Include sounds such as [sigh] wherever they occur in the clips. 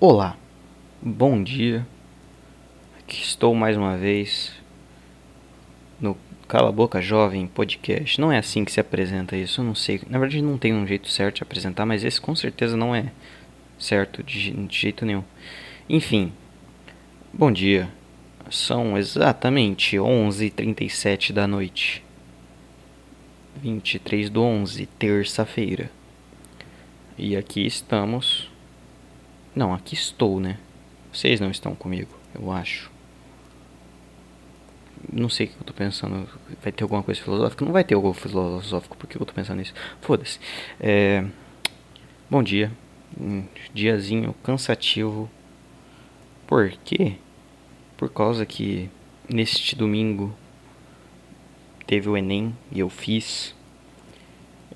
Olá, bom dia. Aqui estou mais uma vez no Cala Boca Jovem Podcast. Não é assim que se apresenta isso, eu não sei. Na verdade, não tem um jeito certo de apresentar, mas esse com certeza não é certo de, de jeito nenhum. Enfim, bom dia. São exatamente 11h37 da noite. 23 do 11, terça-feira. E aqui estamos não, aqui estou, né? Vocês não estão comigo, eu acho. Não sei o que eu tô pensando. Vai ter alguma coisa filosófica? Não vai ter algo filosófico, por que eu tô pensando nisso? Foda-se. É... Bom dia. Um diazinho cansativo. Por quê? Por causa que neste domingo teve o Enem e eu fiz.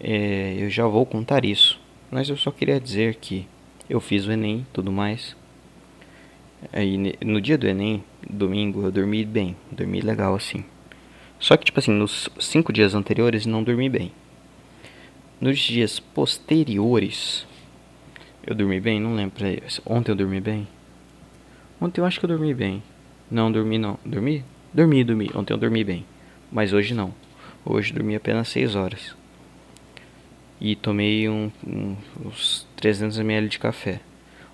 É... Eu já vou contar isso. Mas eu só queria dizer que eu fiz o Enem tudo mais. Aí no dia do Enem, domingo, eu dormi bem, dormi legal assim. Só que, tipo assim, nos cinco dias anteriores não dormi bem. Nos dias posteriores, eu dormi bem? Não lembro. Ontem eu dormi bem? Ontem eu acho que eu dormi bem. Não, dormi não. Dormi? Dormi, dormi. Ontem eu dormi bem. Mas hoje não. Hoje dormi apenas 6 horas e tomei um, um, uns 300 ml de café.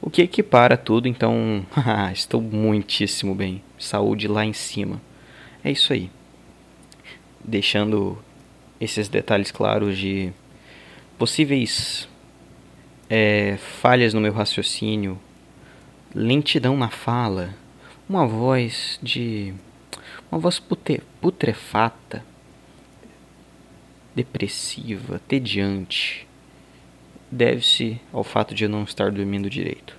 O que equipara tudo, então [laughs] estou muitíssimo bem. Saúde lá em cima. É isso aí. Deixando esses detalhes claros de possíveis é, falhas no meu raciocínio, lentidão na fala, uma voz de. uma voz putrefata depressiva, tediante, deve-se ao fato de eu não estar dormindo direito.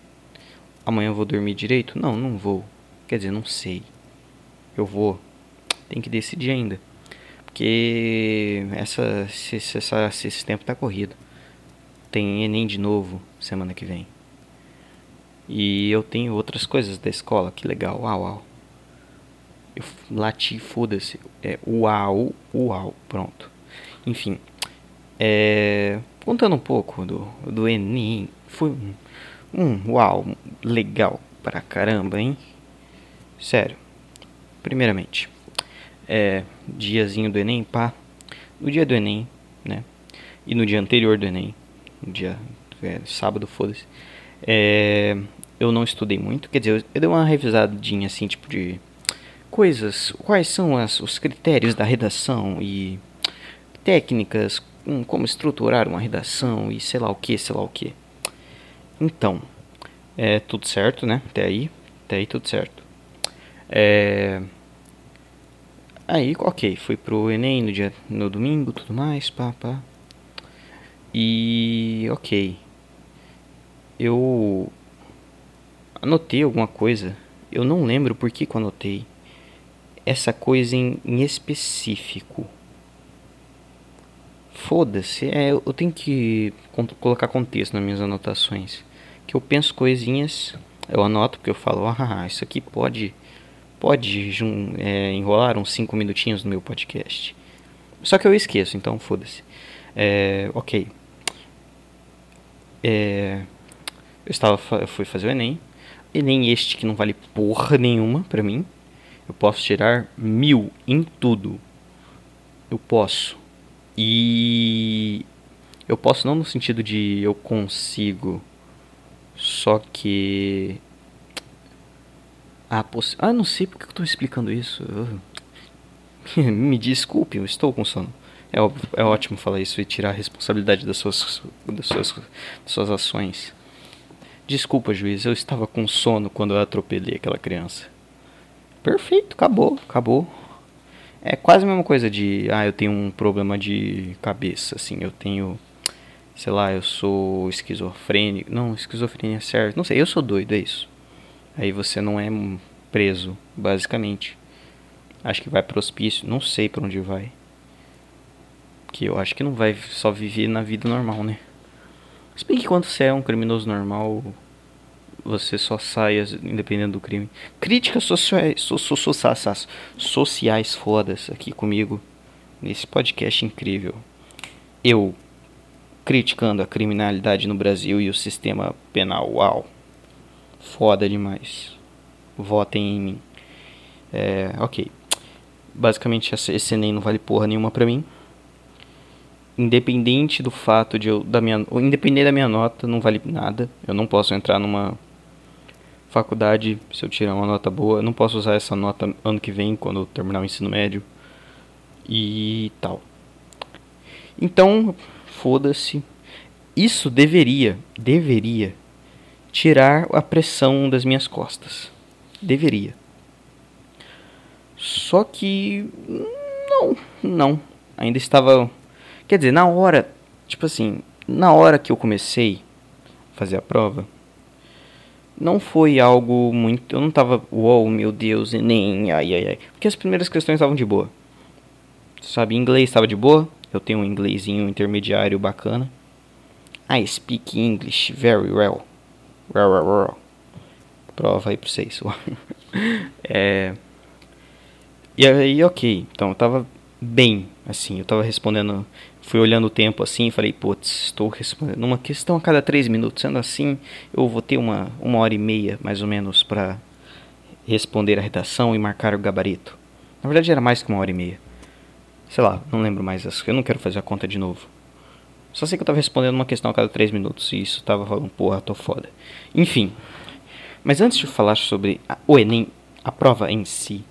Amanhã eu vou dormir direito? Não, não vou. Quer dizer, não sei. Eu vou. Tem que decidir ainda. Porque essa, esse, essa, esse tempo tá corrido. Tem Enem de novo semana que vem. E eu tenho outras coisas da escola, que legal. Uau, uau. Eu lati, foda-se. É uau, uau. Pronto. Enfim, é, contando um pouco do, do Enem, foi um, um uau, legal pra caramba, hein? Sério, primeiramente, é, diazinho do Enem, pá, no dia do Enem, né? E no dia anterior do Enem, no dia é, sábado, foda-se, é, eu não estudei muito, quer dizer, eu, eu dei uma revisadinha assim, tipo de coisas, quais são as, os critérios da redação e técnicas, como estruturar uma redação e sei lá o que, sei lá o que. Então, é tudo certo, né? Até aí, até aí tudo certo. É... Aí, ok, fui pro Enem no dia no domingo, tudo mais, pá, pá. E ok. Eu anotei alguma coisa. Eu não lembro por que, que eu anotei essa coisa em, em específico. Foda-se, é, eu tenho que colocar contexto nas minhas anotações. Que eu penso coisinhas, eu anoto porque eu falo, ah, isso aqui pode pode é, enrolar uns 5 minutinhos no meu podcast. Só que eu esqueço, então foda-se. É, ok. É, eu estava eu fui fazer o Enem. Enem este que não vale porra nenhuma pra mim. Eu posso tirar mil em tudo. Eu posso. E eu posso não no sentido de eu consigo, só que a poss... Ah, não sei porque eu estou explicando isso. Eu... [laughs] Me desculpe, eu estou com sono. É, é ótimo falar isso e tirar a responsabilidade das suas, das suas, das suas ações. Desculpa, juiz, eu estava com sono quando eu atropelei aquela criança. Perfeito, acabou, acabou. É quase a mesma coisa de, ah, eu tenho um problema de cabeça, assim, eu tenho, sei lá, eu sou esquizofrênico. Não, esquizofrenia é certo. Não sei, eu sou doido, é isso. Aí você não é preso, basicamente. Acho que vai pro hospício, não sei para onde vai. Que eu acho que não vai só viver na vida normal, né? Se bem que quando você é um criminoso normal, você só saia independente do crime. Críticas sociais, so, so, so, sociais fodas aqui comigo nesse podcast incrível. Eu criticando a criminalidade no Brasil e o sistema penal. Uau. foda demais. Votem em mim. É, ok. Basicamente esse Enem não vale porra nenhuma pra mim. Independente do fato de eu. Da minha, independente da minha nota, não vale nada. Eu não posso entrar numa faculdade se eu tirar uma nota boa. Não posso usar essa nota ano que vem, quando eu terminar o ensino médio. E tal. Então, foda-se. Isso deveria, deveria tirar a pressão das minhas costas. Deveria. Só que não, não. Ainda estava, quer dizer, na hora, tipo assim, na hora que eu comecei a fazer a prova, não foi algo muito, eu não tava, uou, wow, meu Deus, nem ai ai ai, porque as primeiras questões estavam de boa. Sabe, inglês estava de boa. Eu tenho um inglesinho intermediário bacana. I speak English very well. Well. Prova aí pra vocês. [laughs] é... E aí, ok. Então, eu tava bem, assim. Eu tava respondendo... Fui olhando o tempo assim e falei, putz, estou respondendo uma questão a cada três minutos. Sendo assim, eu vou ter uma, uma hora e meia, mais ou menos, para responder a redação e marcar o gabarito. Na verdade, era mais que uma hora e meia. Sei lá, não lembro mais. Eu não quero fazer a conta de novo. Só sei que eu tava respondendo uma questão a cada 3 minutos e isso tava falando, porra, tô foda. Enfim. Mas antes de falar sobre a, o Enem, a prova em si,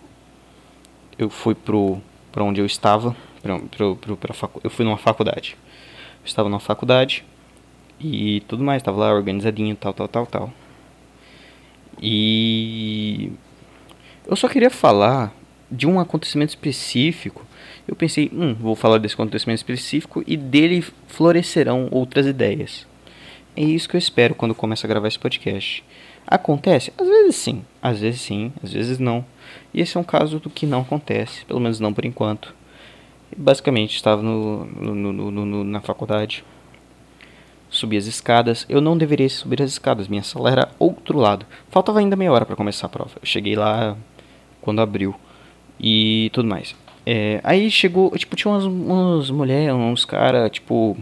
eu fui pro, pra onde eu estava, pro, pro, pro, pra facu, eu fui numa faculdade. Eu estava numa faculdade e tudo mais, tava lá organizadinho, tal, tal, tal, tal. E eu só queria falar de um acontecimento específico eu pensei, hum, vou falar desse acontecimento específico e dele florescerão outras ideias. É isso que eu espero quando começo a gravar esse podcast. Acontece? Às vezes sim, às vezes sim, às vezes não. E esse é um caso do que não acontece, pelo menos não por enquanto. Basicamente, estava no, no, no, na faculdade, subi as escadas. Eu não deveria subir as escadas, minha sala era outro lado. Faltava ainda meia hora para começar a prova. Eu cheguei lá quando abriu e tudo mais. É, aí chegou, tipo, tinha umas, umas mulheres, uns caras, tipo,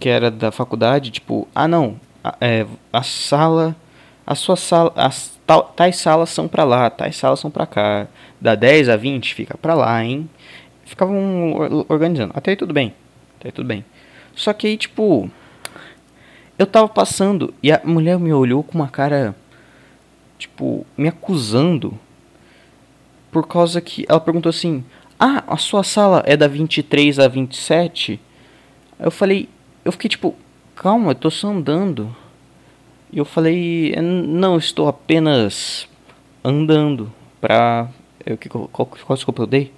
que era da faculdade, tipo, ah não, a, é, a sala, a sua sala, as tais salas são pra lá, tais salas são pra cá, da 10 a 20 fica pra lá, hein. Ficavam organizando, até aí tudo bem, até aí tudo bem. Só que aí, tipo, eu tava passando e a mulher me olhou com uma cara, tipo, me acusando, por causa que ela perguntou assim, ah, a sua sala é da 23 a 27? Eu falei, eu fiquei tipo, calma, eu tô só andando. E eu falei, não, estou apenas andando pra. Eu, qual, qual, qual desculpa eu dei?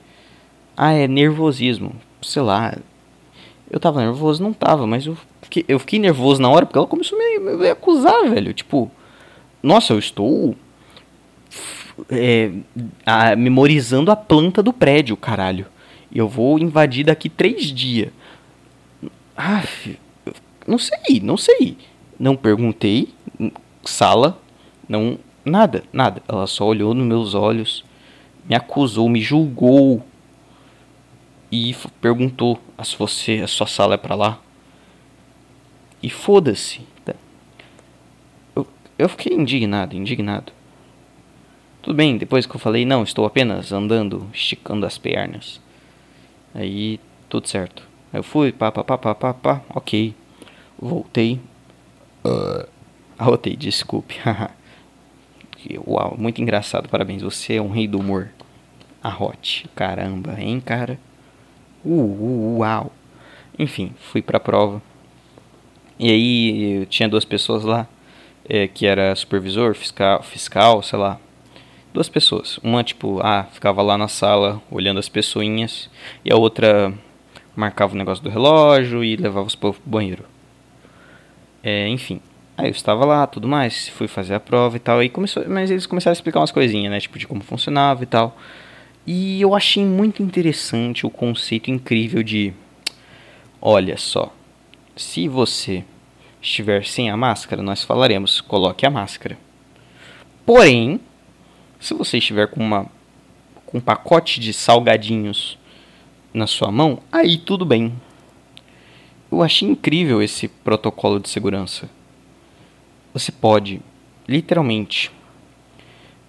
Ah, é nervosismo. Sei lá. Eu tava nervoso? Não tava, mas eu fiquei, eu fiquei nervoso na hora porque ela começou a me, me acusar, velho. Tipo, nossa, eu estou é, a, memorizando a planta do prédio, caralho. E eu vou invadir daqui três dias. Ah, não sei, não sei. Não perguntei. Sala, não. Nada, nada. Ela só olhou nos meus olhos, me acusou, me julgou e perguntou: se você, a sua sala é para lá? E foda-se. Eu, eu fiquei indignado, indignado. Tudo bem, depois que eu falei, não, estou apenas andando, esticando as pernas. Aí, tudo certo. Aí eu fui, pá, pá, pá, pá, pá, pá, ok. Voltei. Uh, arrotei, desculpe. [laughs] Uau, muito engraçado, parabéns. Você é um rei do humor. Arrote, caramba, hein, cara? Uh, uh, uau. Enfim, fui pra prova. E aí, tinha duas pessoas lá, é, que era supervisor, fiscal, fiscal, sei lá, duas pessoas. Uma, tipo, ah, ficava lá na sala olhando as pessoinhas, e a outra marcava o negócio do relógio e levava os povos pro banheiro. É, enfim. Aí eu estava lá, tudo mais, fui fazer a prova e tal, e começou, mas eles começaram a explicar umas coisinhas, né, tipo de como funcionava e tal. E eu achei muito interessante o conceito incrível de olha só, se você estiver sem a máscara, nós falaremos, coloque a máscara. Porém, se você estiver com, uma, com um pacote de salgadinhos na sua mão, aí tudo bem. Eu achei incrível esse protocolo de segurança. Você pode literalmente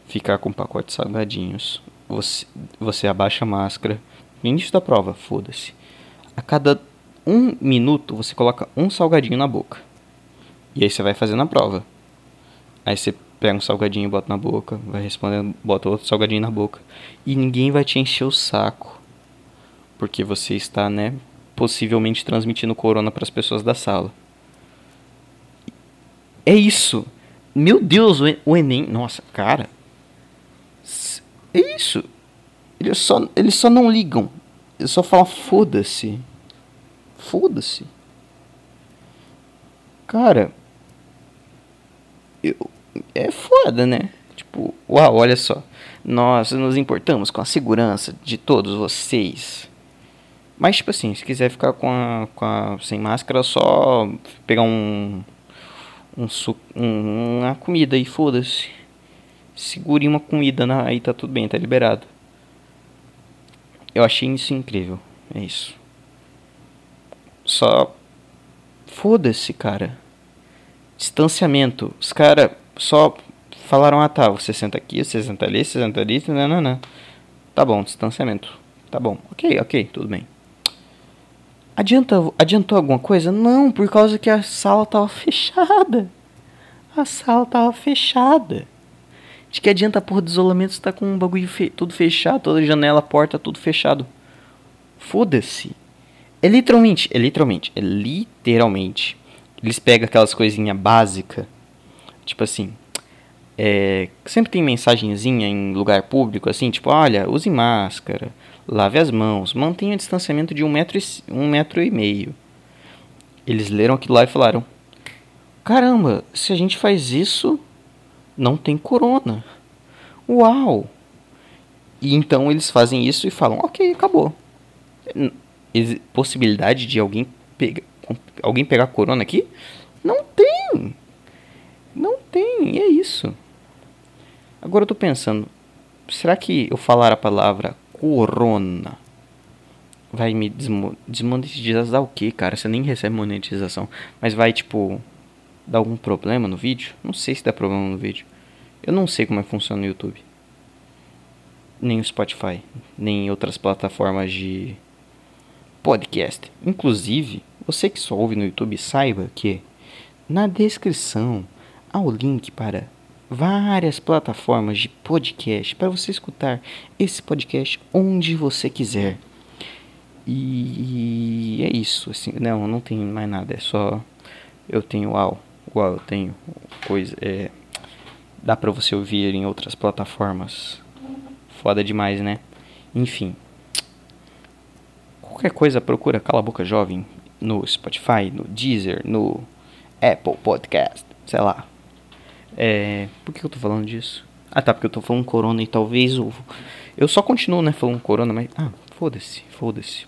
ficar com um pacote de salgadinhos. Você, você abaixa a máscara. No início da prova, foda-se. A cada um minuto você coloca um salgadinho na boca. E aí você vai fazendo a prova. Aí você pega um salgadinho e bota na boca, vai respondendo, bota outro salgadinho na boca. E ninguém vai te encher o saco. Porque você está, né, possivelmente transmitindo corona para as pessoas da sala. É isso. Meu Deus, o Enem. Nossa, cara. É isso. Eles só, eles só não ligam. Eles só falam foda-se. Foda-se. Cara. Eu, é foda, né? Tipo, uau, olha só. Nós nos importamos com a segurança de todos vocês. Mas, tipo assim, se quiser ficar com a, com a sem máscara, só pegar um. Um. Um, uma comida e foda-se. Segure uma comida na, aí tá tudo bem, tá liberado. Eu achei isso incrível. É isso. Só. Foda-se, cara. Distanciamento. Os caras só falaram: ah tá, você senta aqui, você senta ali, você senta ali, não, não, não. Tá bom, distanciamento. Tá bom, ok, ok, tudo bem. Adianta, adiantou alguma coisa? Não, por causa que a sala tava [laughs] fechada. A sala tava fechada. De que adianta a porra do isolamento se tá com um bagulho fe tudo fechado, toda janela, porta, tudo fechado. Foda-se. É literalmente, é literalmente, é literalmente. Eles pegam aquelas coisinhas básicas, tipo assim, é, sempre tem mensagenzinha em lugar público, assim, tipo, olha, use máscara, lave as mãos, mantenha o distanciamento de um metro e, um metro e meio. Eles leram aquilo lá e falaram, caramba, se a gente faz isso, não tem corona. Uau! E então eles fazem isso e falam, ok, acabou. Possibilidade de alguém, pega, alguém pegar corona aqui? Não tem! Não tem, é isso. Agora eu tô pensando, será que eu falar a palavra corona vai me desmonetizar o que, cara? Você nem recebe monetização, mas vai tipo dar algum problema no vídeo? Não sei se dá problema no vídeo. Eu não sei como é que funciona no YouTube. Nem o Spotify, nem outras plataformas de podcast. Inclusive, você que só ouve no YouTube, saiba que na descrição há o link para várias plataformas de podcast para você escutar esse podcast onde você quiser. E é isso, assim, não, não tem mais nada, é só eu tenho uau, uau, eu tenho coisa, é, dá para você ouvir em outras plataformas. Foda demais, né? Enfim. Qualquer coisa procura Cala a Boca Jovem no Spotify, no Deezer, no Apple Podcast, sei lá. É, por que eu tô falando disso? Ah, tá, porque eu tô falando corona e talvez o. Eu só continuo, né, falando corona, mas. Ah, foda-se, foda-se.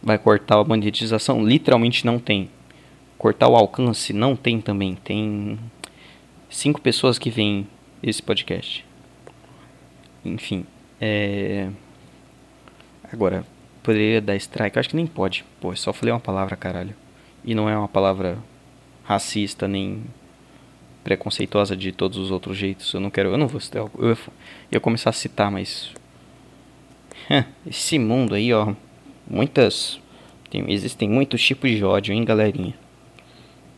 Vai cortar a monetização? Literalmente não tem. Cortar o alcance? Não tem também. Tem cinco pessoas que veem esse podcast. Enfim, é. Agora, poderia dar strike? Acho que nem pode. Pô, só falei uma palavra, caralho. E não é uma palavra racista nem preconceituosa de todos os outros jeitos. Eu não quero, eu não vou citar, eu ia começar a citar, mas [laughs] esse mundo aí, ó, muitas tem, existem muitos tipos de ódio, hein, galerinha.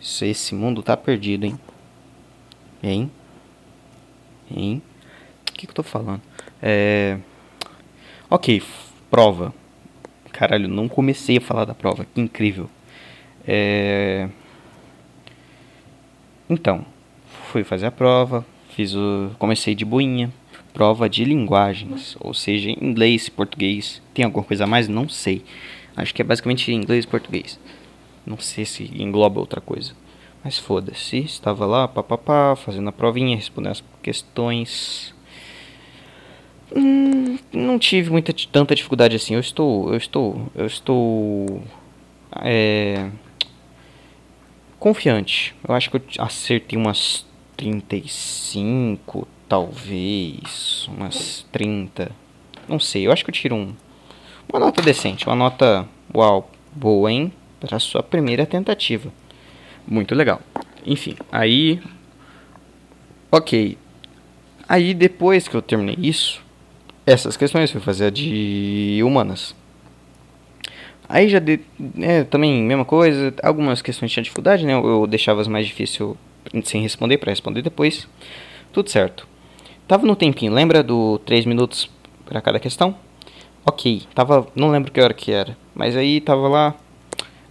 Isso, esse mundo tá perdido, hein? Hein? Hein? O que, que eu tô falando? É. Ok, prova. Caralho, não comecei a falar da prova, que incrível. É. Então, fui fazer a prova, fiz o, comecei de boinha, prova de linguagens, ou seja, inglês, português. Tem alguma coisa a mais? Não sei. Acho que é basicamente inglês e português. Não sei se engloba outra coisa. Mas foda-se, estava lá, papapá, fazendo a provinha, respondendo as questões. Hum, não tive muita tanta dificuldade assim. Eu estou, eu estou, eu estou é, confiante. Eu acho que eu acertei umas 35, talvez, umas 30. Não sei, eu acho que eu tiro um, uma nota decente, uma nota, uau, boa, hein? Para sua primeira tentativa. Muito legal. Enfim, aí Ok. Aí depois que eu terminei isso, essas questões, fui fazer a de humanas. Aí já de, é, também mesma coisa, algumas questões tinha dificuldade, né? Eu deixava as mais difíceis sem responder para responder depois. Tudo certo. Tava no tempinho, lembra do 3 minutos para cada questão? Ok, tava, não lembro que hora que era, mas aí tava lá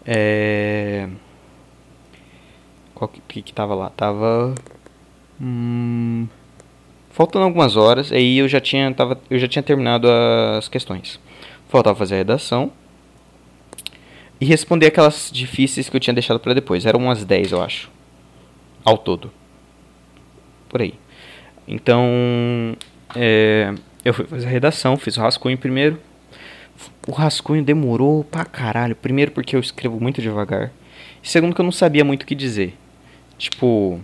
é qual que, que tava lá? Tava hum, faltando algumas horas, aí eu já tinha tava eu já tinha terminado as questões. Faltava fazer a redação e responder aquelas difíceis que eu tinha deixado para depois. Eram umas 10, eu acho. Ao todo. Por aí. Então, é, eu fui fazer a redação, fiz o rascunho primeiro. O rascunho demorou pra caralho. Primeiro porque eu escrevo muito devagar. E segundo que eu não sabia muito o que dizer. Tipo,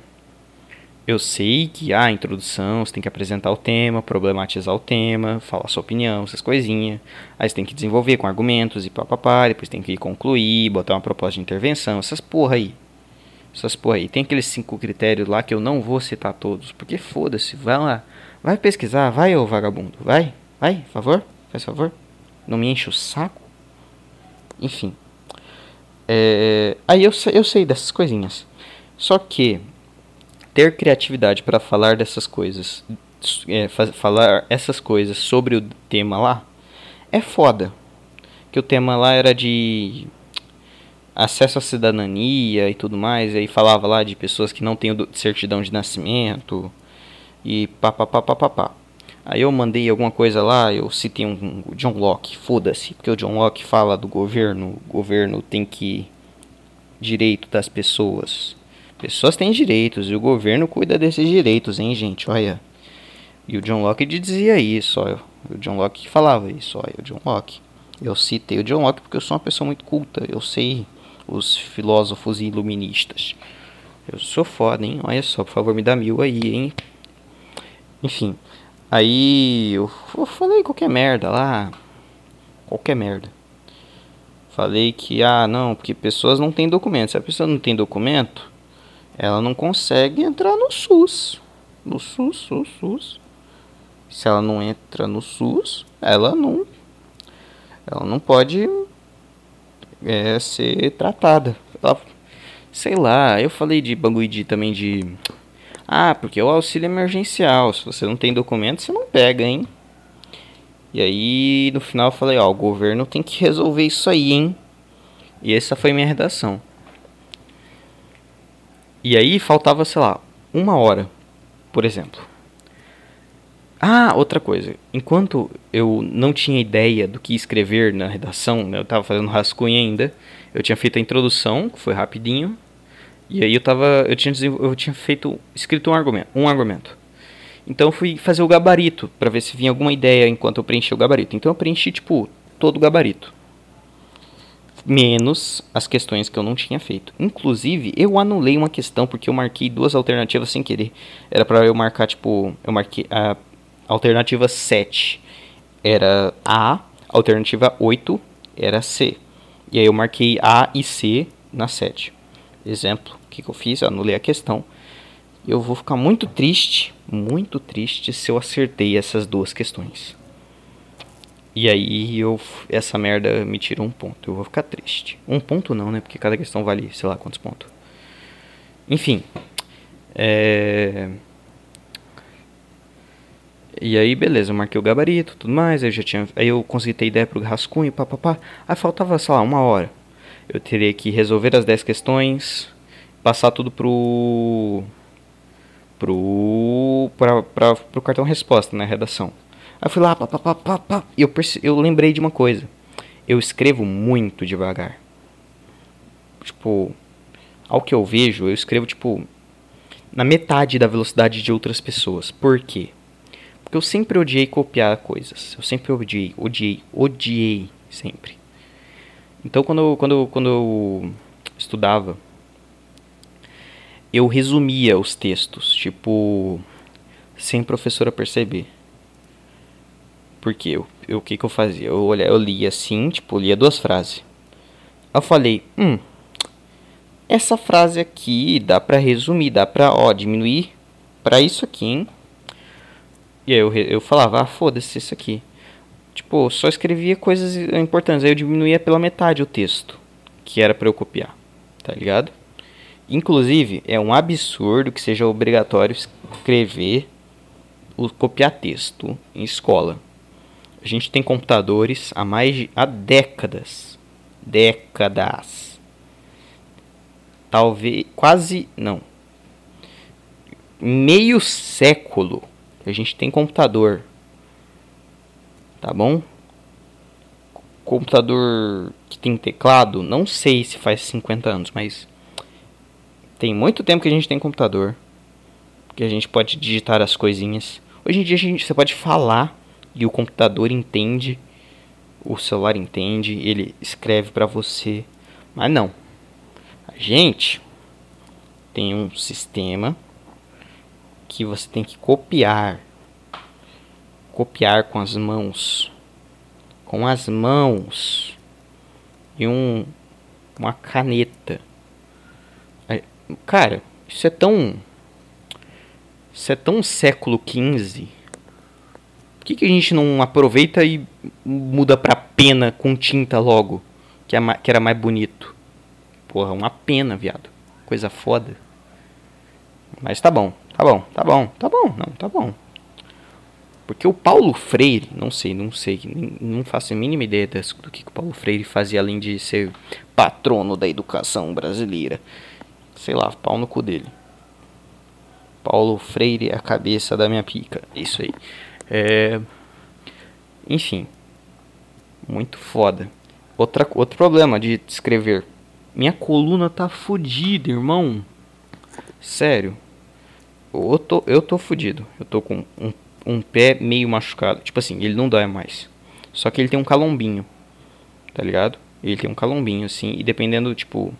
eu sei que a ah, introdução, você tem que apresentar o tema, problematizar o tema, falar sua opinião, essas coisinhas. Aí você tem que desenvolver com argumentos e papapá, depois tem que concluir, botar uma proposta de intervenção, essas porra aí. Essas porra aí. Tem aqueles cinco critérios lá que eu não vou citar todos, porque foda-se, vai lá. Vai pesquisar, vai ô vagabundo, vai, vai, favor, faz favor. Não me enche o saco. Enfim. É, aí eu, eu sei dessas coisinhas. Só que ter criatividade para falar dessas coisas, é, falar essas coisas sobre o tema lá, é foda. Que o tema lá era de acesso à cidadania e tudo mais, e aí falava lá de pessoas que não têm certidão de nascimento e papapá. Aí eu mandei alguma coisa lá, eu citei um, um John Locke, foda-se, porque o John Locke fala do governo, o governo tem que direito das pessoas. Pessoas têm direitos e o governo cuida desses direitos, hein, gente? Olha. E o John Locke dizia isso, olha. O John Locke falava isso, olha. O John Locke. Eu citei o John Locke porque eu sou uma pessoa muito culta. Eu sei os filósofos iluministas. Eu sou foda, hein? Olha só, por favor, me dá mil aí, hein? Enfim. Aí eu, falei qualquer merda lá. Qualquer merda. Falei que, ah, não, porque pessoas não têm documento. Se a pessoa não tem documento, ela não consegue entrar no SUS. No SUS, SUS, SUS. Se ela não entra no SUS, ela não ela não pode é, ser tratada. Ela, sei lá, eu falei de Banguidi também de ah, porque o auxílio emergencial, se você não tem documento, você não pega, hein? E aí, no final eu falei, ó, o governo tem que resolver isso aí, hein? E essa foi minha redação. E aí faltava, sei lá, uma hora, por exemplo. Ah, outra coisa. Enquanto eu não tinha ideia do que escrever na redação, né, eu estava fazendo rascunho ainda, eu tinha feito a introdução, que foi rapidinho, e aí eu tava, eu tinha eu tinha feito escrito um argumento, um argumento. Então eu fui fazer o gabarito para ver se vinha alguma ideia enquanto eu preenchi o gabarito. Então eu preenchi tipo todo o gabarito menos as questões que eu não tinha feito. Inclusive, eu anulei uma questão porque eu marquei duas alternativas sem querer. Era para eu marcar, tipo, eu marquei a alternativa 7 era A, alternativa 8 era C. E aí eu marquei A e C na 7. Exemplo, o que, que eu fiz? Eu anulei a questão. Eu vou ficar muito triste, muito triste se eu acertei essas duas questões. E aí eu essa merda me tira um ponto. Eu vou ficar triste. Um ponto não, né? Porque cada questão vale, sei lá, quantos pontos. Enfim. É... E aí, beleza, eu marquei o gabarito, tudo mais, aí eu já tinha, aí eu consegui ter ideia pro rascunho, papapá. Aí faltava, sei lá, uma hora. Eu teria que resolver as 10 questões, passar tudo pro pro pra, pra, pro cartão resposta, né, redação. Aí eu fui lá, pá, pá, pá, pá, pá. E eu, eu lembrei de uma coisa. Eu escrevo muito devagar. Tipo, ao que eu vejo, eu escrevo, tipo, na metade da velocidade de outras pessoas. Por quê? Porque eu sempre odiei copiar coisas. Eu sempre odiei, odiei, odiei, sempre. Então, quando, quando, quando eu estudava, eu resumia os textos, tipo, sem professora perceber. Porque eu, eu, o que, que eu fazia? Eu, olhava, eu lia assim, tipo, lia duas frases. Eu falei, hum, essa frase aqui dá pra resumir, dá pra, ó, diminuir pra isso aqui, hein? E aí eu, eu falava, ah, foda-se isso aqui. Tipo, só escrevia coisas importantes. Aí eu diminuía pela metade o texto que era para eu copiar. Tá ligado? Inclusive, é um absurdo que seja obrigatório escrever, o copiar texto em escola. A gente tem computadores há mais de há décadas. Décadas. Talvez quase não. Meio século a gente tem computador. Tá bom? Computador que tem teclado, não sei se faz 50 anos, mas tem muito tempo que a gente tem computador. Que a gente pode digitar as coisinhas. Hoje em dia a gente, você pode falar e o computador entende, o celular entende, ele escreve para você. Mas não. A gente tem um sistema que você tem que copiar. Copiar com as mãos. Com as mãos. E um uma caneta. Cara, isso é tão isso é tão século XV que, que a gente não aproveita e muda pra pena com tinta logo? Que, é, que era mais bonito. Porra, uma pena, viado. Coisa foda. Mas tá bom, tá bom, tá bom, tá bom, não, tá bom. Porque o Paulo Freire, não sei, não sei, não faço a mínima ideia do que o Paulo Freire fazia além de ser patrono da educação brasileira. Sei lá, pau no cu dele. Paulo Freire é a cabeça da minha pica. Isso aí. É... Enfim. Muito foda. Outra, outro problema de escrever. Minha coluna tá fodida, irmão. Sério. Eu tô, eu tô fudido. Eu tô com um, um pé meio machucado. Tipo assim, ele não dói mais. Só que ele tem um calombinho. Tá ligado? Ele tem um calombinho, assim. E dependendo, tipo.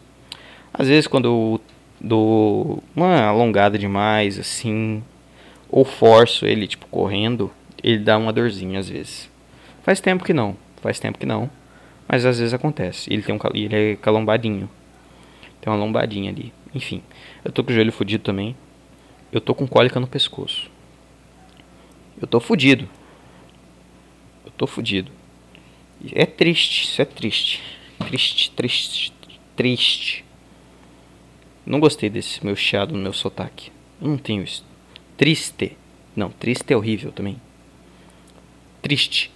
Às vezes quando eu dou uma alongada demais, assim ou forço ele, tipo, correndo, ele dá uma dorzinha às vezes. Faz tempo que não, faz tempo que não, mas às vezes acontece. Ele tem um ele é calombadinho. Tem uma lombadinha ali. Enfim, eu tô com o joelho fudido também. Eu tô com cólica no pescoço. Eu tô fudido. Eu tô fudido. É triste, isso é triste. Triste, triste, triste. Não gostei desse meu chiado no meu sotaque. Eu não tenho isso. Triste. Não, triste é horrível também. Triste.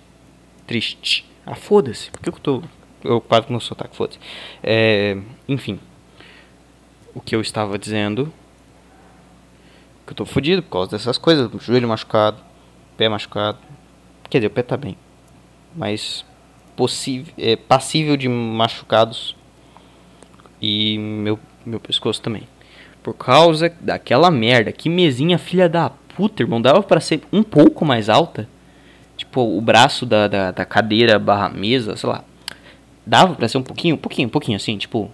Triste. Ah, foda-se. Por que eu tô preocupado com o meu sotaque? Foda-se. É, enfim. O que eu estava dizendo. Que eu tô fodido por causa dessas coisas. Joelho machucado. Pé machucado. Quer dizer, o pé tá bem. Mas possível, é, passível de machucados. E meu, meu pescoço também. Por causa daquela merda. Que mesinha filha da puta, irmão. Dava para ser um pouco mais alta. Tipo, o braço da, da, da cadeira barra mesa, sei lá. Dava pra ser um pouquinho, um pouquinho, um pouquinho assim, tipo.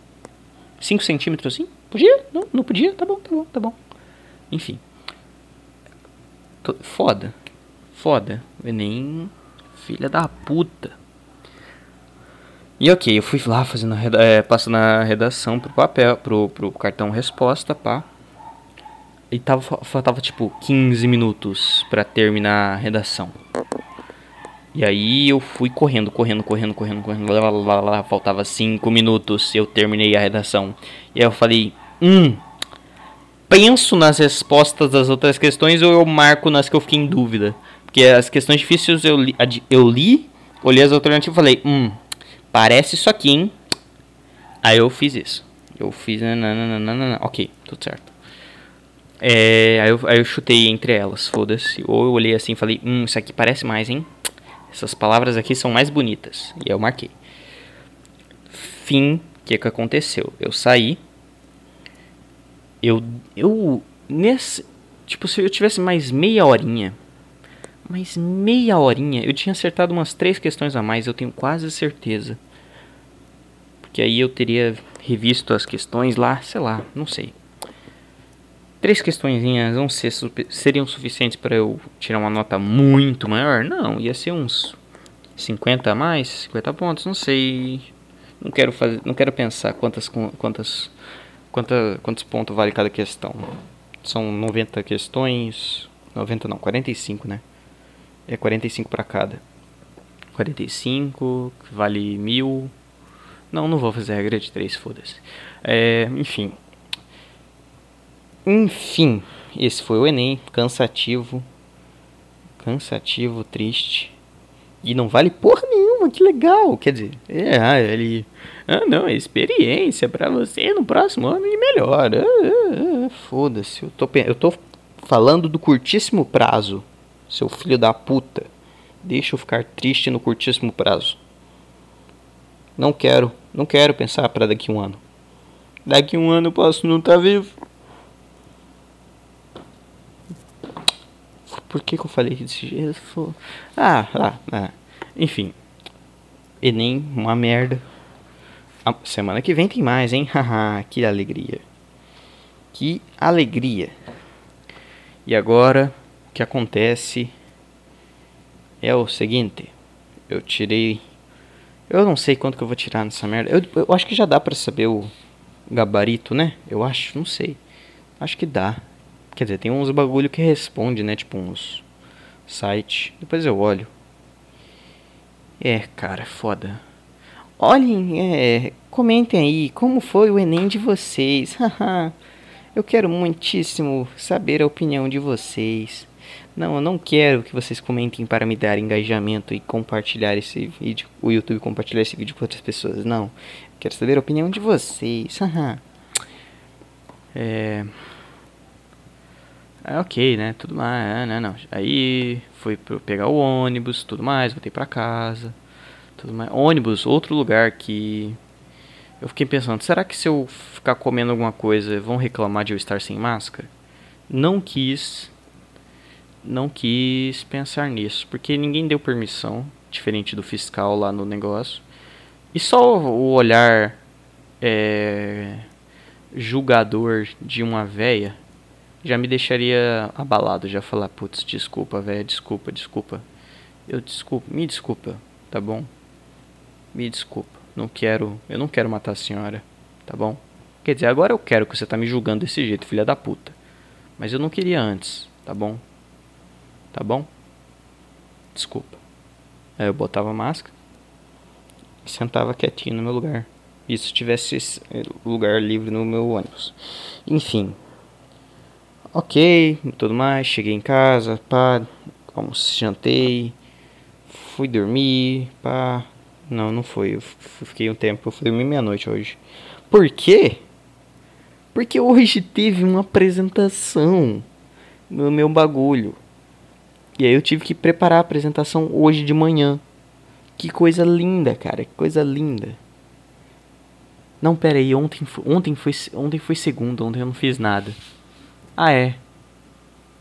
5 centímetros assim? Podia? Não, não podia? Tá bom, tá bom, tá bom. Enfim. Foda. Foda. Nem filha da puta. E ok, eu fui lá fazendo é, passando a redação pro papel, pro, pro cartão resposta, pá. E tava, faltava tipo 15 minutos para terminar a redação. E aí eu fui correndo, correndo, correndo, correndo, correndo. Lá, lá, lá, faltava 5 minutos eu terminei a redação. E aí eu falei, hum, penso nas respostas das outras questões ou eu marco nas que eu fiquei em dúvida? Porque as questões difíceis eu li, eu li olhei as alternativas e falei, hum, Parece isso aqui, hein? Aí eu fiz isso. Eu fiz. Nananana, ok, tudo certo. É, aí, eu, aí eu chutei entre elas, foda-se. Ou eu olhei assim e falei: Hum, isso aqui parece mais, hein? Essas palavras aqui são mais bonitas. E aí eu marquei. Fim, o que, que aconteceu? Eu saí. Eu. Eu. Nesse. Tipo, se eu tivesse mais meia horinha. Mais meia horinha. Eu tinha acertado umas três questões a mais, eu tenho quase certeza que aí eu teria revisto as questões lá, sei lá, não sei. Três questõezinhas vão ser, seriam suficientes para eu tirar uma nota muito maior? Não, ia ser uns 50 a mais, 50 pontos, não sei. Não quero fazer, não quero pensar quantas quantas quanta, quantos pontos vale cada questão. são 90 questões. 90 não, 45, né? É 45 para cada. 45, vale mil. Não, não vou fazer regra de 3, foda-se. É, enfim. Enfim, esse foi o Enem, cansativo. Cansativo, triste. E não vale porra nenhuma, que legal. Quer dizer, é, ah, ele. Ah, não, é experiência para você no próximo ano e melhor. Ah, ah, ah, Foda-se, eu tô, eu tô falando do curtíssimo prazo, seu filho da puta. Deixa eu ficar triste no curtíssimo prazo. Não quero, não quero pensar para daqui um ano. Daqui um ano eu posso não estar tá vivo. Por que, que eu falei desse jeito? Ah, ah, ah. Enfim. Enem, uma merda. A semana que vem tem mais, hein? [laughs] Haha, que alegria. Que alegria. E agora, que acontece é o seguinte. Eu tirei... Eu não sei quanto que eu vou tirar nessa merda. Eu, eu acho que já dá pra saber o gabarito, né? Eu acho, não sei. Acho que dá. Quer dizer, tem uns bagulho que responde, né? Tipo uns site. Depois eu olho. É, cara, foda. Olhem, é, comentem aí como foi o Enem de vocês. [laughs] eu quero muitíssimo saber a opinião de vocês. Não, eu não quero que vocês comentem para me dar engajamento e compartilhar esse vídeo, o YouTube compartilhar esse vídeo com outras pessoas. Não, eu quero saber a opinião de vocês. [laughs] é é ok, né? Tudo mais, né? Não. Aí fui pegar o ônibus, tudo mais, voltei pra casa, tudo mais. Ônibus, outro lugar que eu fiquei pensando, será que se eu ficar comendo alguma coisa vão reclamar de eu estar sem máscara? Não quis, não quis pensar nisso, porque ninguém deu permissão, diferente do fiscal lá no negócio. E só o olhar é, julgador de uma véia já me deixaria abalado, já falar, putz, desculpa, velho, desculpa, desculpa. Eu desculpa, me desculpa, tá bom? Me desculpa. Não quero, eu não quero matar a senhora, tá bom? Quer dizer, agora eu quero que você tá me julgando desse jeito, filha da puta. Mas eu não queria antes, tá bom? Tá bom? Desculpa. Aí eu botava a máscara e sentava quietinho no meu lugar. Isso tivesse lugar livre no meu ônibus. Enfim, Ok, tudo mais, cheguei em casa, pá, almoço, jantei, fui dormir, pá. Não, não foi, eu fiquei um tempo, eu fui dormir meia-noite hoje. Por quê? Porque hoje teve uma apresentação no meu bagulho. E aí eu tive que preparar a apresentação hoje de manhã. Que coisa linda, cara, que coisa linda. Não, pera aí, ontem, ontem, foi, ontem foi segunda, ontem eu não fiz nada. Ah, é.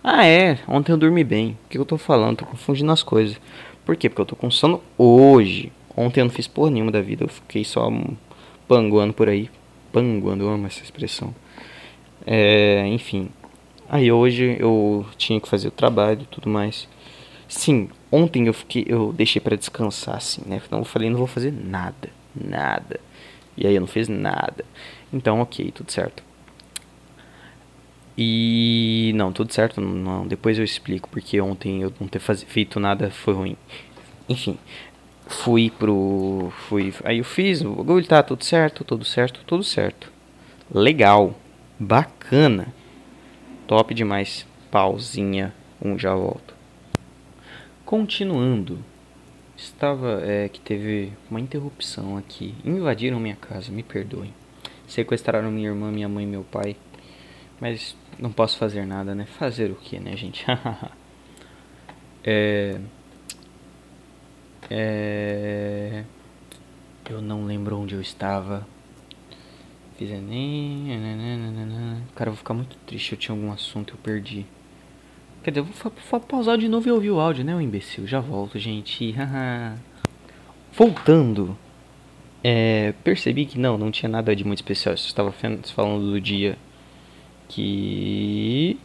Ah, é. Ontem eu dormi bem. O que eu tô falando? Tô confundindo as coisas. Por quê? Porque eu tô com sono hoje. Ontem eu não fiz porra nenhuma da vida. Eu fiquei só panguando por aí. Panguando, eu amo essa expressão. É, enfim. Aí hoje eu tinha que fazer o trabalho e tudo mais. Sim, ontem eu fiquei, eu deixei para descansar assim, né? Então eu falei, não vou fazer nada, nada. E aí eu não fiz nada. Então, OK, tudo certo. E não, tudo certo, não, depois eu explico porque ontem eu não ter faz, feito nada foi ruim. Enfim, fui pro fui, aí eu fiz, o tá tudo certo, tudo certo, tudo certo. Legal, bacana. Top demais. Pausinha, um já volto. Continuando. Estava é que teve uma interrupção aqui. Invadiram minha casa, me perdoem. Sequestraram minha irmã, minha mãe e meu pai. Mas não posso fazer nada, né? Fazer o que, né, gente? [laughs] é... É... Eu não lembro onde eu estava. Fiz Enem. Cara, eu vou ficar muito triste. Eu tinha algum assunto eu perdi. Quer dizer, eu vou, vou pausar de novo e ouvir o áudio, né, o imbecil? Já volto, gente. [laughs] Voltando. É, percebi que não, não tinha nada de muito especial. Eu estava falando do dia que.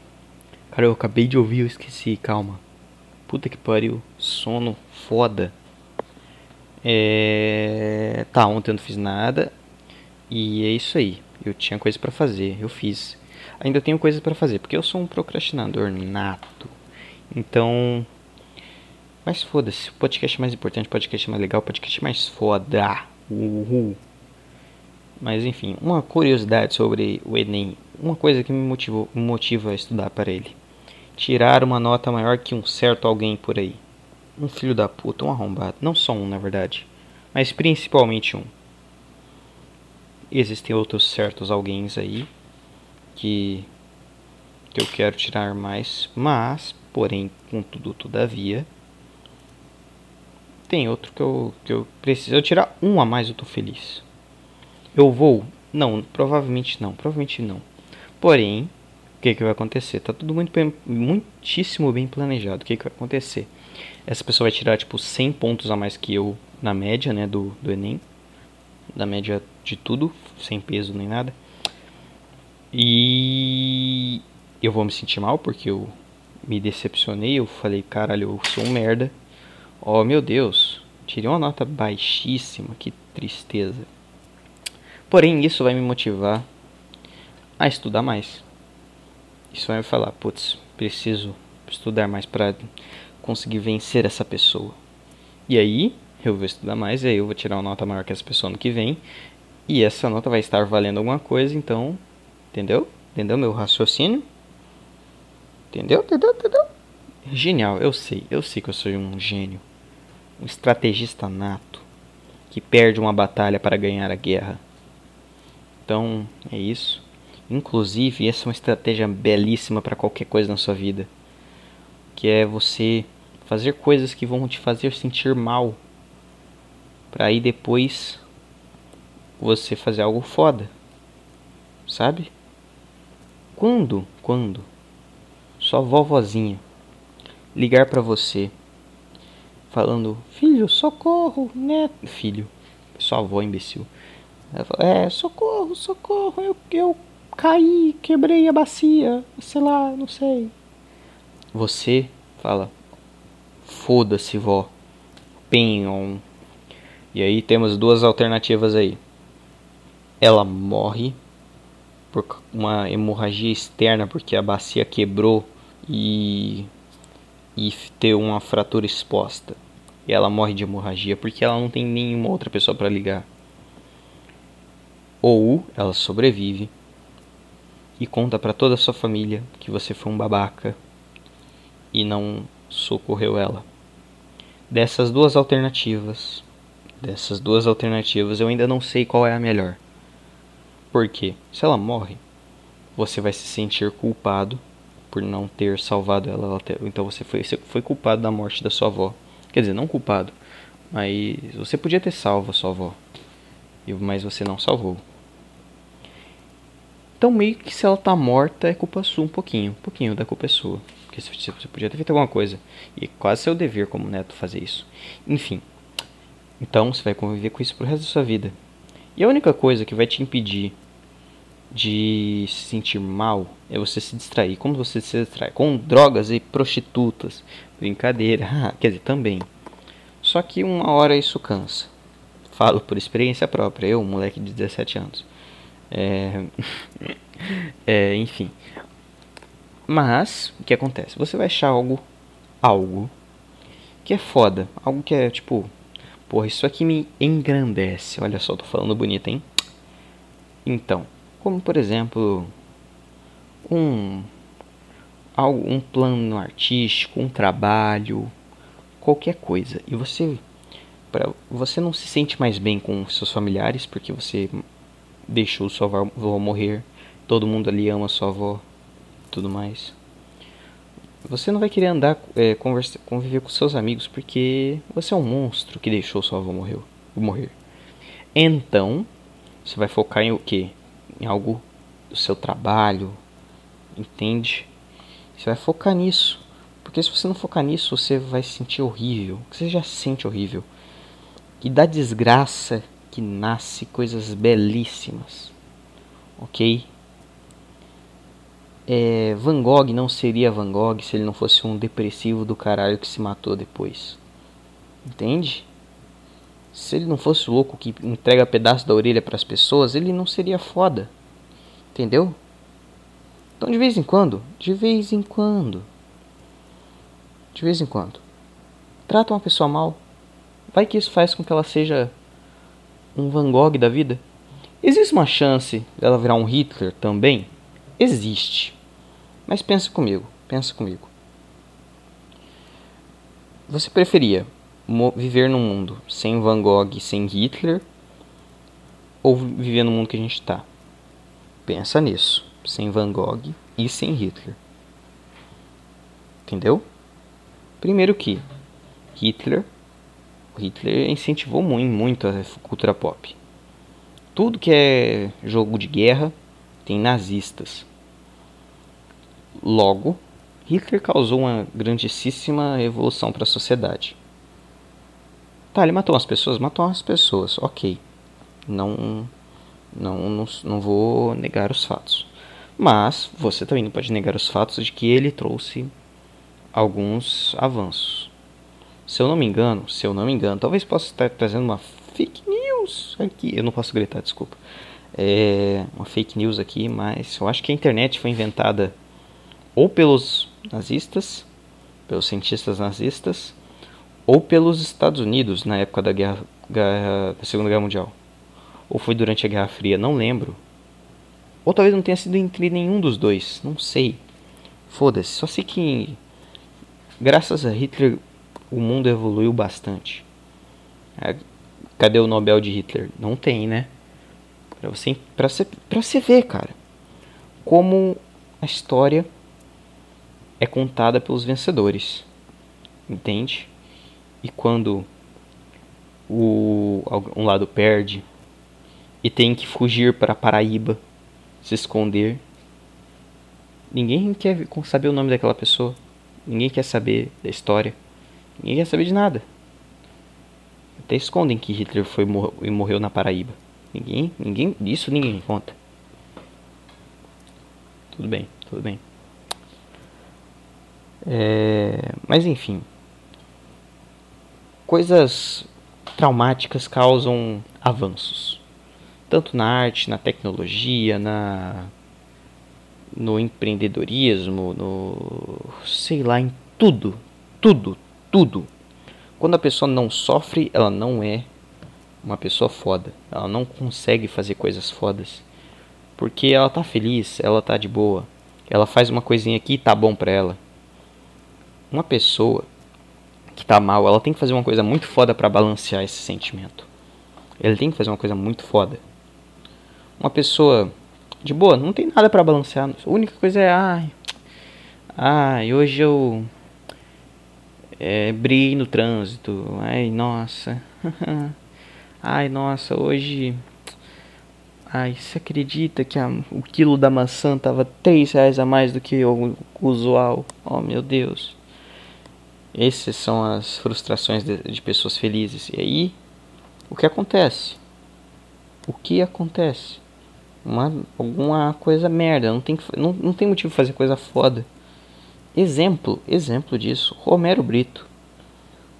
Cara, eu acabei de ouvir, eu esqueci, calma. Puta que pariu, sono foda. É... Tá, ontem eu não fiz nada. E é isso aí. Eu tinha coisa para fazer, eu fiz. ainda tenho coisas para fazer, porque eu sou um procrastinador nato. Então, mas foda-se, o podcast mais importante, o podcast mais legal, o podcast mais foda. Uhul. Mas enfim, uma curiosidade sobre o Enem, uma coisa que me motivou, me motiva a estudar para ele. Tirar uma nota maior que um certo alguém por aí. Um filho da puta, um arrombado. Não só um, na verdade. Mas principalmente um. Existem outros certos alguém aí que, que eu quero tirar mais. Mas, porém, contudo, todavia, tem outro que eu, que eu preciso. Eu tirar um a mais, eu tô feliz. Eu vou? Não, provavelmente não. Provavelmente não. Porém, o que, que vai acontecer? Tá tudo muito bem, muitíssimo bem planejado. O que, que vai acontecer? Essa pessoa vai tirar tipo 100 pontos a mais que eu na média, né, do, do Enem. Da média de tudo, sem peso nem nada. E eu vou me sentir mal porque eu me decepcionei. Eu falei, caralho, eu sou um merda. Oh meu Deus, tirei uma nota baixíssima, que tristeza. Porém, isso vai me motivar a estudar mais. Isso vai me falar, putz, preciso estudar mais para conseguir vencer essa pessoa. E aí, eu vou estudar mais, e aí eu vou tirar uma nota maior que essa pessoa no que vem. E essa nota vai estar valendo alguma coisa, então, entendeu? Entendeu meu raciocínio? Entendeu? Entendeu? Entendeu? Genial, eu sei, eu sei que eu sou um gênio. Um estrategista nato que perde uma batalha para ganhar a guerra. Então, é isso. Inclusive, essa é uma estratégia belíssima para qualquer coisa na sua vida, que é você fazer coisas que vão te fazer sentir mal, para aí depois você fazer algo foda. Sabe? Quando, quando sua vovozinha ligar para você falando: "Filho, socorro, neto, filho, sua avó imbecil". Ela fala, é, socorro, socorro, eu, eu caí, quebrei a bacia, sei lá, não sei. Você fala, foda-se, vó, penhon. E aí temos duas alternativas aí. Ela morre por uma hemorragia externa porque a bacia quebrou e e ter uma fratura exposta. E ela morre de hemorragia porque ela não tem nenhuma outra pessoa para ligar. Ou ela sobrevive e conta para toda a sua família que você foi um babaca e não socorreu ela. Dessas duas alternativas, dessas duas alternativas, eu ainda não sei qual é a melhor. Porque se ela morre, você vai se sentir culpado por não ter salvado ela, então você foi, você foi culpado da morte da sua avó. Quer dizer, não culpado, mas você podia ter salvo a sua avó, mas você não salvou. Então meio que se ela tá morta é culpa sua um pouquinho, um pouquinho da culpa é sua. Porque você podia ter feito alguma coisa. E quase seu dever como neto fazer isso. Enfim. Então você vai conviver com isso pro resto da sua vida. E a única coisa que vai te impedir de se sentir mal é você se distrair. Como você se distrai? Com drogas e prostitutas. Brincadeira. [laughs] Quer dizer, também. Só que uma hora isso cansa. Falo por experiência própria. Eu, um moleque de 17 anos. É, [laughs] é, enfim. Mas, o que acontece? Você vai achar algo, algo que é foda. Algo que é tipo, porra, isso aqui me engrandece. Olha só, tô falando bonito, hein? Então, como por exemplo, um, um plano artístico, um trabalho, qualquer coisa. E você, pra, você não se sente mais bem com seus familiares porque você deixou sua avó morrer, todo mundo ali ama sua avó, tudo mais. Você não vai querer andar, é, conversa, conviver com seus amigos porque você é um monstro que deixou sua avó morreu, morrer. Então, você vai focar em o que? Em algo do seu trabalho, entende? Você vai focar nisso. Porque se você não focar nisso, você vai se sentir horrível. Você já se sente horrível. E da desgraça que nasce coisas belíssimas, ok? É, Van Gogh não seria Van Gogh se ele não fosse um depressivo do caralho que se matou depois, entende? Se ele não fosse o louco que entrega pedaço da orelha para as pessoas, ele não seria foda, entendeu? Então, de vez em quando, de vez em quando, de vez em quando, trata uma pessoa mal. Vai que isso faz com que ela seja um Van Gogh da vida. Existe uma chance dela virar um Hitler também? Existe. Mas pensa comigo, pensa comigo. Você preferia viver num mundo sem Van Gogh, sem Hitler, ou viver no mundo que a gente está? Pensa nisso, sem Van Gogh e sem Hitler. Entendeu? Primeiro que Hitler, Hitler incentivou muito, muito a cultura pop. Tudo que é jogo de guerra tem nazistas. Logo, Hitler causou uma grandíssima revolução para a sociedade. Tá, ele matou as pessoas? Matou as pessoas, ok. Não, não, não, não vou negar os fatos. Mas você também não pode negar os fatos de que ele trouxe alguns avanços. Se eu não me engano, se eu não me engano, talvez possa estar trazendo uma fake news aqui. Eu não posso gritar, desculpa. É uma fake news aqui, mas eu acho que a internet foi inventada ou pelos nazistas, pelos cientistas nazistas, ou pelos Estados Unidos na época da guerra, guerra, da Segunda Guerra Mundial. Ou foi durante a Guerra Fria, não lembro. Ou talvez não tenha sido entre nenhum dos dois, não sei. Foda-se, só sei que graças a Hitler o mundo evoluiu bastante. É, cadê o Nobel de Hitler? Não tem, né? Pra você, pra você, pra você ver, cara, como a história é contada pelos vencedores. Entende? E quando o, um lado perde e tem que fugir para Paraíba, se esconder, ninguém quer saber o nome daquela pessoa. Ninguém quer saber da história. Ninguém quer saber de nada. Até escondem que Hitler foi e morreu na Paraíba. Ninguém, ninguém, isso ninguém conta. Tudo bem, tudo bem. É, mas enfim, coisas traumáticas causam avanços, tanto na arte, na tecnologia, na no empreendedorismo, no sei lá, em tudo, tudo, tudo. Quando a pessoa não sofre, ela não é uma pessoa foda. Ela não consegue fazer coisas fodas. Porque ela tá feliz, ela tá de boa. Ela faz uma coisinha aqui tá bom pra ela uma pessoa que tá mal, ela tem que fazer uma coisa muito foda para balancear esse sentimento. Ele tem que fazer uma coisa muito foda. Uma pessoa de boa, não tem nada para balancear. A única coisa é, ai, ai, hoje eu é, no trânsito. Ai, nossa. [laughs] ai, nossa, hoje Ai, você acredita que a, o quilo da maçã tava 3 reais a mais do que o usual? Oh meu Deus. Essas são as frustrações de, de pessoas felizes. E aí, o que acontece? O que acontece? Uma, alguma coisa merda. Não tem, não, não tem motivo de fazer coisa foda. Exemplo, exemplo disso. Romero Brito.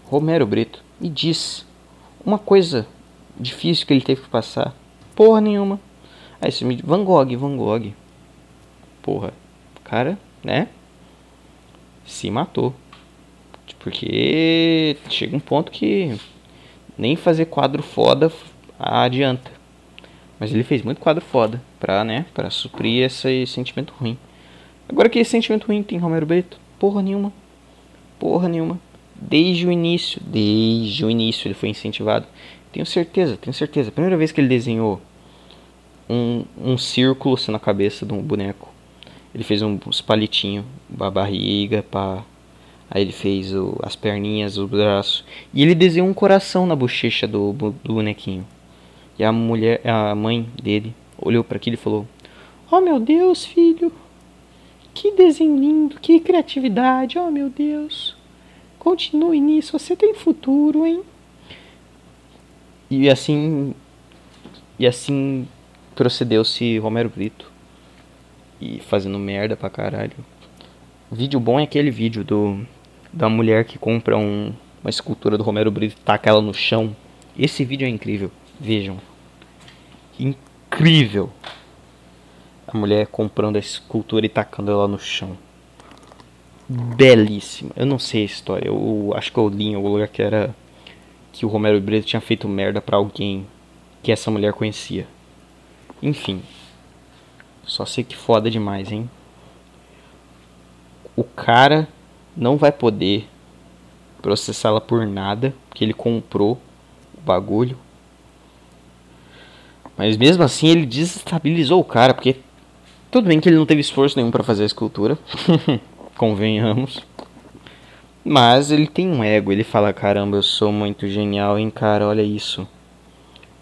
Romero Brito me diz uma coisa difícil que ele teve que passar. Porra nenhuma. Aí você me diz, Van Gogh, Van Gogh. Porra, cara, né? Se matou. Porque chega um ponto que nem fazer quadro foda adianta. Mas ele fez muito quadro foda pra, né, pra suprir esse sentimento ruim. Agora que esse sentimento ruim tem Romero Brito? Porra nenhuma. Porra nenhuma. Desde o início, desde o início ele foi incentivado. Tenho certeza, tenho certeza. Primeira vez que ele desenhou um, um círculo assim, na cabeça de um boneco, ele fez uns palitinhos, a barriga, para Aí ele fez o, as perninhas, o braço. E ele desenhou um coração na bochecha do, do bonequinho. E a mulher, a mãe dele, olhou para aquilo e falou: Oh meu Deus, filho, que desenho lindo, que criatividade, oh meu Deus. Continue nisso, você tem futuro, hein? E assim, e assim procedeu-se Romero Brito. E fazendo merda pra caralho. Vídeo bom é aquele vídeo do da mulher que compra um, uma escultura do Romero Brito e taca ela no chão. Esse vídeo é incrível. Vejam. Incrível. A mulher comprando a escultura e tacando ela no chão. Belíssima. Eu não sei a história. Eu acho que eu li em algum lugar que era que o Romero Brito tinha feito merda para alguém que essa mulher conhecia. Enfim. Só sei que foda demais, hein? O cara não vai poder processá-la por nada, porque ele comprou o bagulho. Mas mesmo assim ele desestabilizou o cara, porque tudo bem que ele não teve esforço nenhum para fazer a escultura, [laughs] convenhamos. Mas ele tem um ego, ele fala: caramba, eu sou muito genial, hein, cara, olha isso.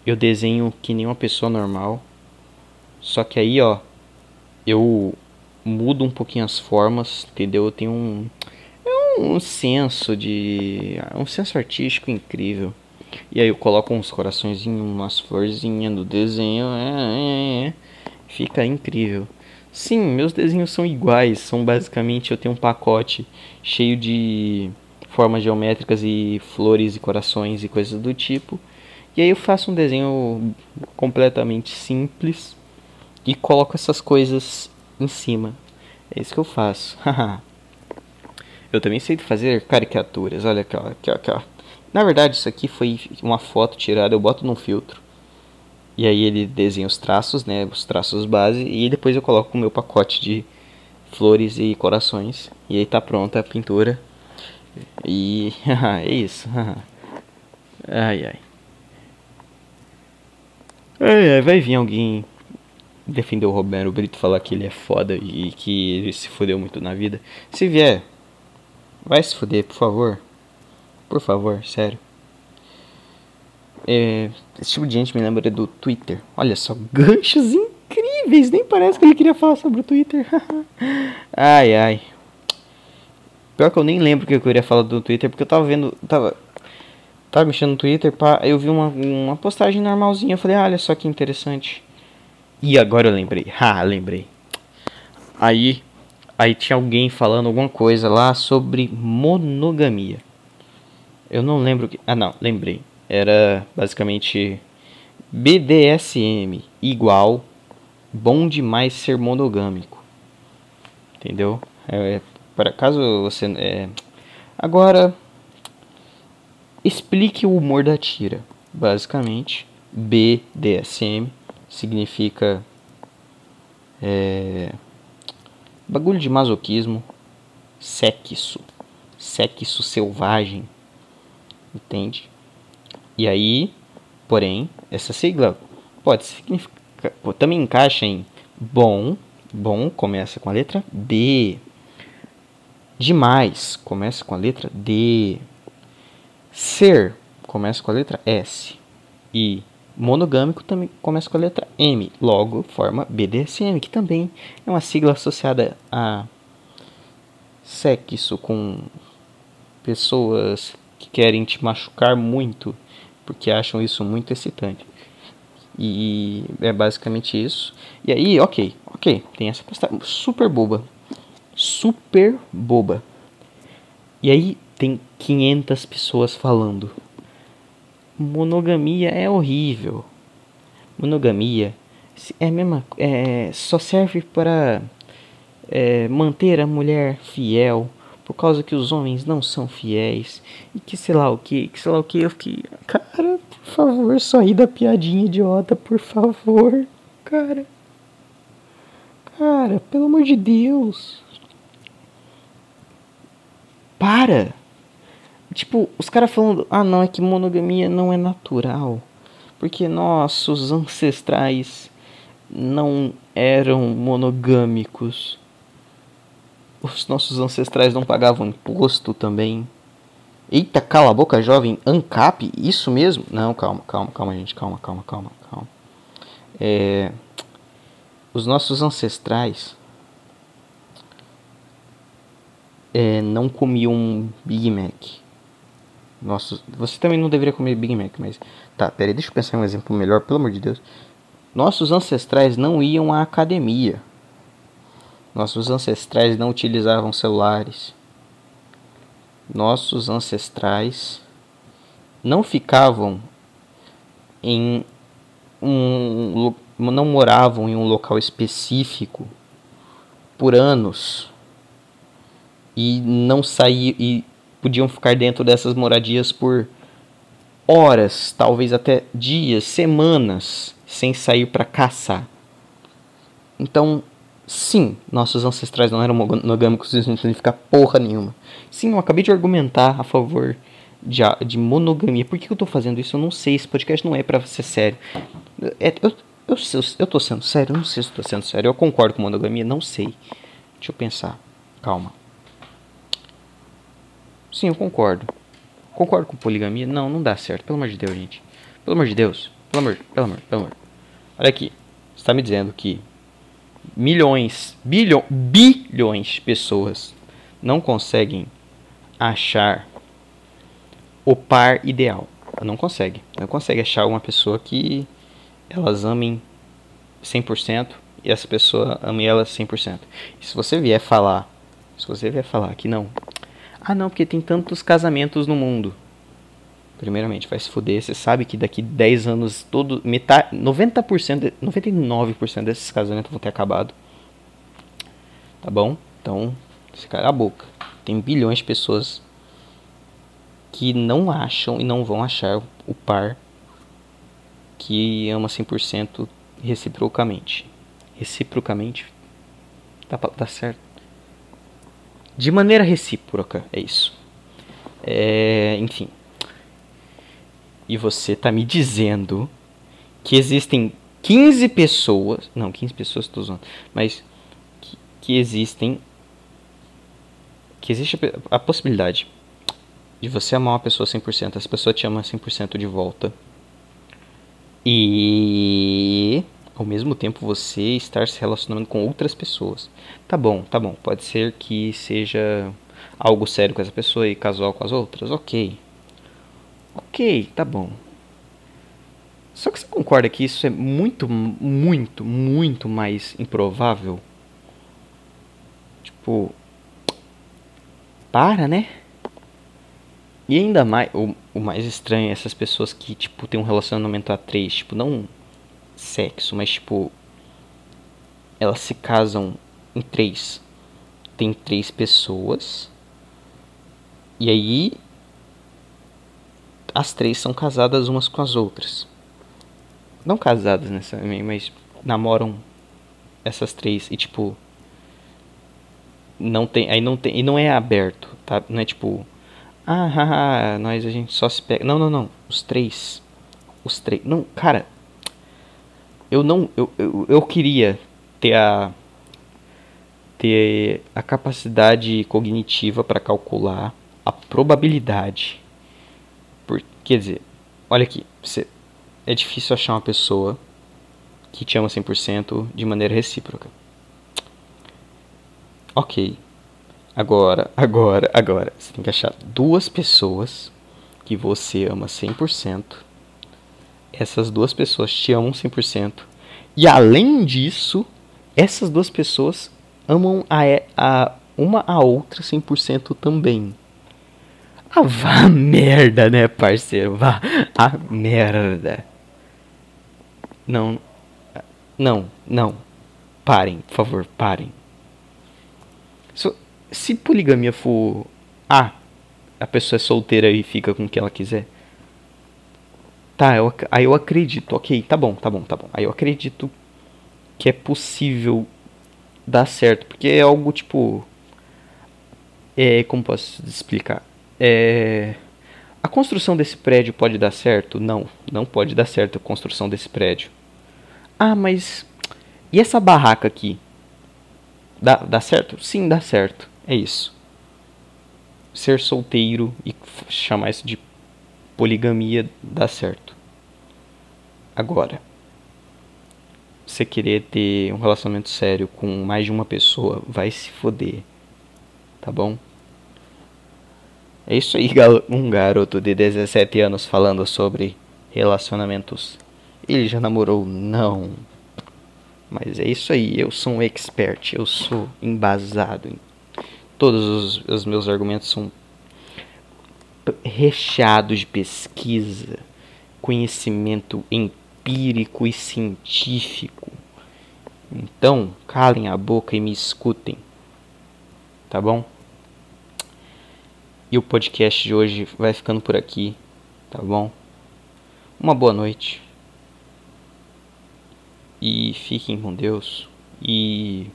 Eu desenho que nem uma pessoa normal. Só que aí, ó, eu mudo um pouquinho as formas, entendeu? Eu tenho um, um senso de. um senso artístico incrível. E aí eu coloco uns coraçõezinhos, umas florzinhas do desenho. É, é, é. Fica incrível. Sim, meus desenhos são iguais. São basicamente eu tenho um pacote cheio de formas geométricas e flores e corações e coisas do tipo. E aí eu faço um desenho completamente simples e coloco essas coisas em cima. É isso que eu faço. [laughs] eu também sei fazer caricaturas. Olha aqui, ó, aqui, ó, aqui, ó. Na verdade, isso aqui foi uma foto tirada, eu boto num filtro. E aí ele desenha os traços, né, os traços base, e depois eu coloco o meu pacote de flores e corações. E aí tá pronta a pintura. E [laughs] é isso. [laughs] ai ai. Ai ai, vai vir alguém defender o Romero Brito, falar que ele é foda e que ele se fodeu muito na vida. Se vier, vai se foder, por favor. Por favor, sério. É, esse tipo de gente me lembra do Twitter. Olha só, ganchos incríveis. Nem parece que ele queria falar sobre o Twitter. [laughs] ai, ai. Pior que eu nem lembro o que eu queria falar do Twitter, porque eu tava vendo. Tava, tava mexendo no Twitter, pá, eu vi uma, uma postagem normalzinha. Eu falei, ah, olha só que interessante. E agora eu lembrei. [laughs] Ah, lembrei. Aí, aí tinha alguém falando alguma coisa lá sobre monogamia. Eu não lembro que. Ah, não, lembrei. Era basicamente BDSM igual bom demais ser monogâmico. Entendeu? É, para caso você. É... Agora, explique o humor da tira. Basicamente, BDSM significa é, bagulho de masoquismo, sexo, sexo selvagem entende? E aí, porém, essa sigla pode significar, também encaixa em bom, bom começa com a letra B. Demais começa com a letra D. Ser começa com a letra S. E monogâmico também começa com a letra M. Logo, forma BDSM, que também é uma sigla associada a sexo com pessoas que querem te machucar muito, porque acham isso muito excitante. E é basicamente isso. E aí, ok, ok, tem essa postagem super boba. Super boba. E aí tem 500 pessoas falando. Monogamia é horrível. Monogamia é mesma, é, só serve para é, manter a mulher fiel por causa que os homens não são fiéis e que sei lá o que, que sei lá o que, eu fiquei, cara, por favor, só da piadinha idiota, por favor, cara. Cara, pelo amor de Deus. Para. Tipo, os caras falando, ah não, é que monogamia não é natural. Porque nossos ancestrais não eram monogâmicos os nossos ancestrais não pagavam imposto também. Eita, cala a boca, jovem. ANCAP? Isso mesmo? Não, calma, calma, calma, gente. Calma, calma, calma, calma. É, os nossos ancestrais é, não comiam Big Mac. Nossos, você também não deveria comer Big Mac, mas. Tá, peraí, deixa eu pensar em um exemplo melhor, pelo amor de Deus. Nossos ancestrais não iam à academia. Nossos ancestrais não utilizavam celulares. Nossos ancestrais não ficavam em um não moravam em um local específico por anos e não saíam e podiam ficar dentro dessas moradias por horas, talvez até dias, semanas sem sair para caçar. Então, sim, nossos ancestrais não eram monogâmicos, isso não significa porra nenhuma. Sim, eu acabei de argumentar a favor de, de monogamia. Por que eu tô fazendo isso? Eu não sei. Esse podcast não é para ser sério. É, eu, eu, eu, eu tô sendo sério? Eu não sei se tô sendo sério. Eu concordo com monogamia? Não sei. Deixa eu pensar. Calma. Sim, eu concordo. Concordo com poligamia? Não, não dá certo. Pelo amor de Deus, gente. Pelo amor de Deus. Pelo amor, pelo amor, pelo amor. Olha aqui. Você está me dizendo que milhões, bilhões, bilhões de pessoas não conseguem achar o par ideal. Não consegue. Não consegue achar uma pessoa que elas amem 100% e essa pessoa ame ela 100%. E se você vier falar, se você vier falar que não, ah não, porque tem tantos casamentos no mundo. Primeiramente, vai se fuder, você sabe que daqui 10 anos todo metade 90%, 99% desses casamentos vão ter acabado. Tá bom? Então, se cara a boca. Tem bilhões de pessoas que não acham e não vão achar o par que ama 100% reciprocamente. Reciprocamente? Tá, tá certo? De maneira recíproca, é isso. É, enfim. E você tá me dizendo que existem 15 pessoas. Não, 15 pessoas estou usando. Mas que, que existem. Que existe a, a possibilidade de você amar uma pessoa 100%, essa pessoa te ama 100% de volta. E ao mesmo tempo você estar se relacionando com outras pessoas. Tá bom, tá bom. Pode ser que seja algo sério com essa pessoa e casual com as outras. Ok. Ok, tá bom. Só que você concorda que isso é muito, muito, muito mais improvável? Tipo. Para, né? E ainda mais, o, o mais estranho é essas pessoas que, tipo, tem um relacionamento a três, tipo, não sexo, mas, tipo, elas se casam em três. Tem três pessoas. E aí, as três são casadas umas com as outras. Não casadas necessariamente, mas namoram essas três e tipo não tem, aí não tem, e não é aberto, tá? Não é tipo ah, haha, nós a gente só se pega. Não, não, não. Os três. Os três. Não, cara. Eu não. Eu, eu, eu queria ter a. Ter a capacidade cognitiva para calcular a probabilidade. Por, quer dizer, olha aqui. Você, é difícil achar uma pessoa que te ama 100% de maneira recíproca. Ok. Agora, agora, agora, você tem que achar duas pessoas que você ama 100%. Essas duas pessoas te amam 100%. E além disso, essas duas pessoas amam a, a uma a outra 100% também. Ah, vá [laughs] merda, né, parceiro? Vá a merda. Não, não, não. Parem, por favor, parem. Isso, se poligamia for. Ah, a pessoa é solteira e fica com o que ela quiser. Tá, eu, aí eu acredito, ok, tá bom, tá bom, tá bom. Aí eu acredito que é possível dar certo, porque é algo tipo. É, como posso explicar? É, a construção desse prédio pode dar certo? Não, não pode dar certo a construção desse prédio. Ah, mas. E essa barraca aqui? Dá, dá certo? Sim, dá certo. É isso. Ser solteiro e chamar isso de poligamia dá certo. Agora, você querer ter um relacionamento sério com mais de uma pessoa, vai se foder. Tá bom? É isso aí, um garoto de 17 anos falando sobre relacionamentos. Ele já namorou? Não. Mas é isso aí, eu sou um expert, eu sou embasado em todos os, os meus argumentos são recheados de pesquisa, conhecimento empírico e científico. Então, calem a boca e me escutem. Tá bom? E o podcast de hoje vai ficando por aqui, tá bom? Uma boa noite. E fiquem com Deus. E.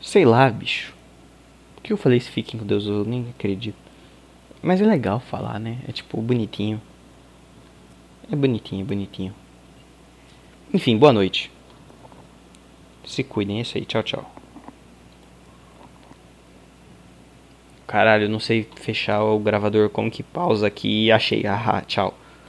Sei lá, bicho. Por que eu falei se fiquem com Deus? Eu nem acredito. Mas é legal falar, né? É tipo bonitinho. É bonitinho, bonitinho. Enfim, boa noite. Se cuidem, é isso aí. Tchau, tchau. Caralho, não sei fechar o gravador como que pausa aqui. Achei. Ahá, tchau.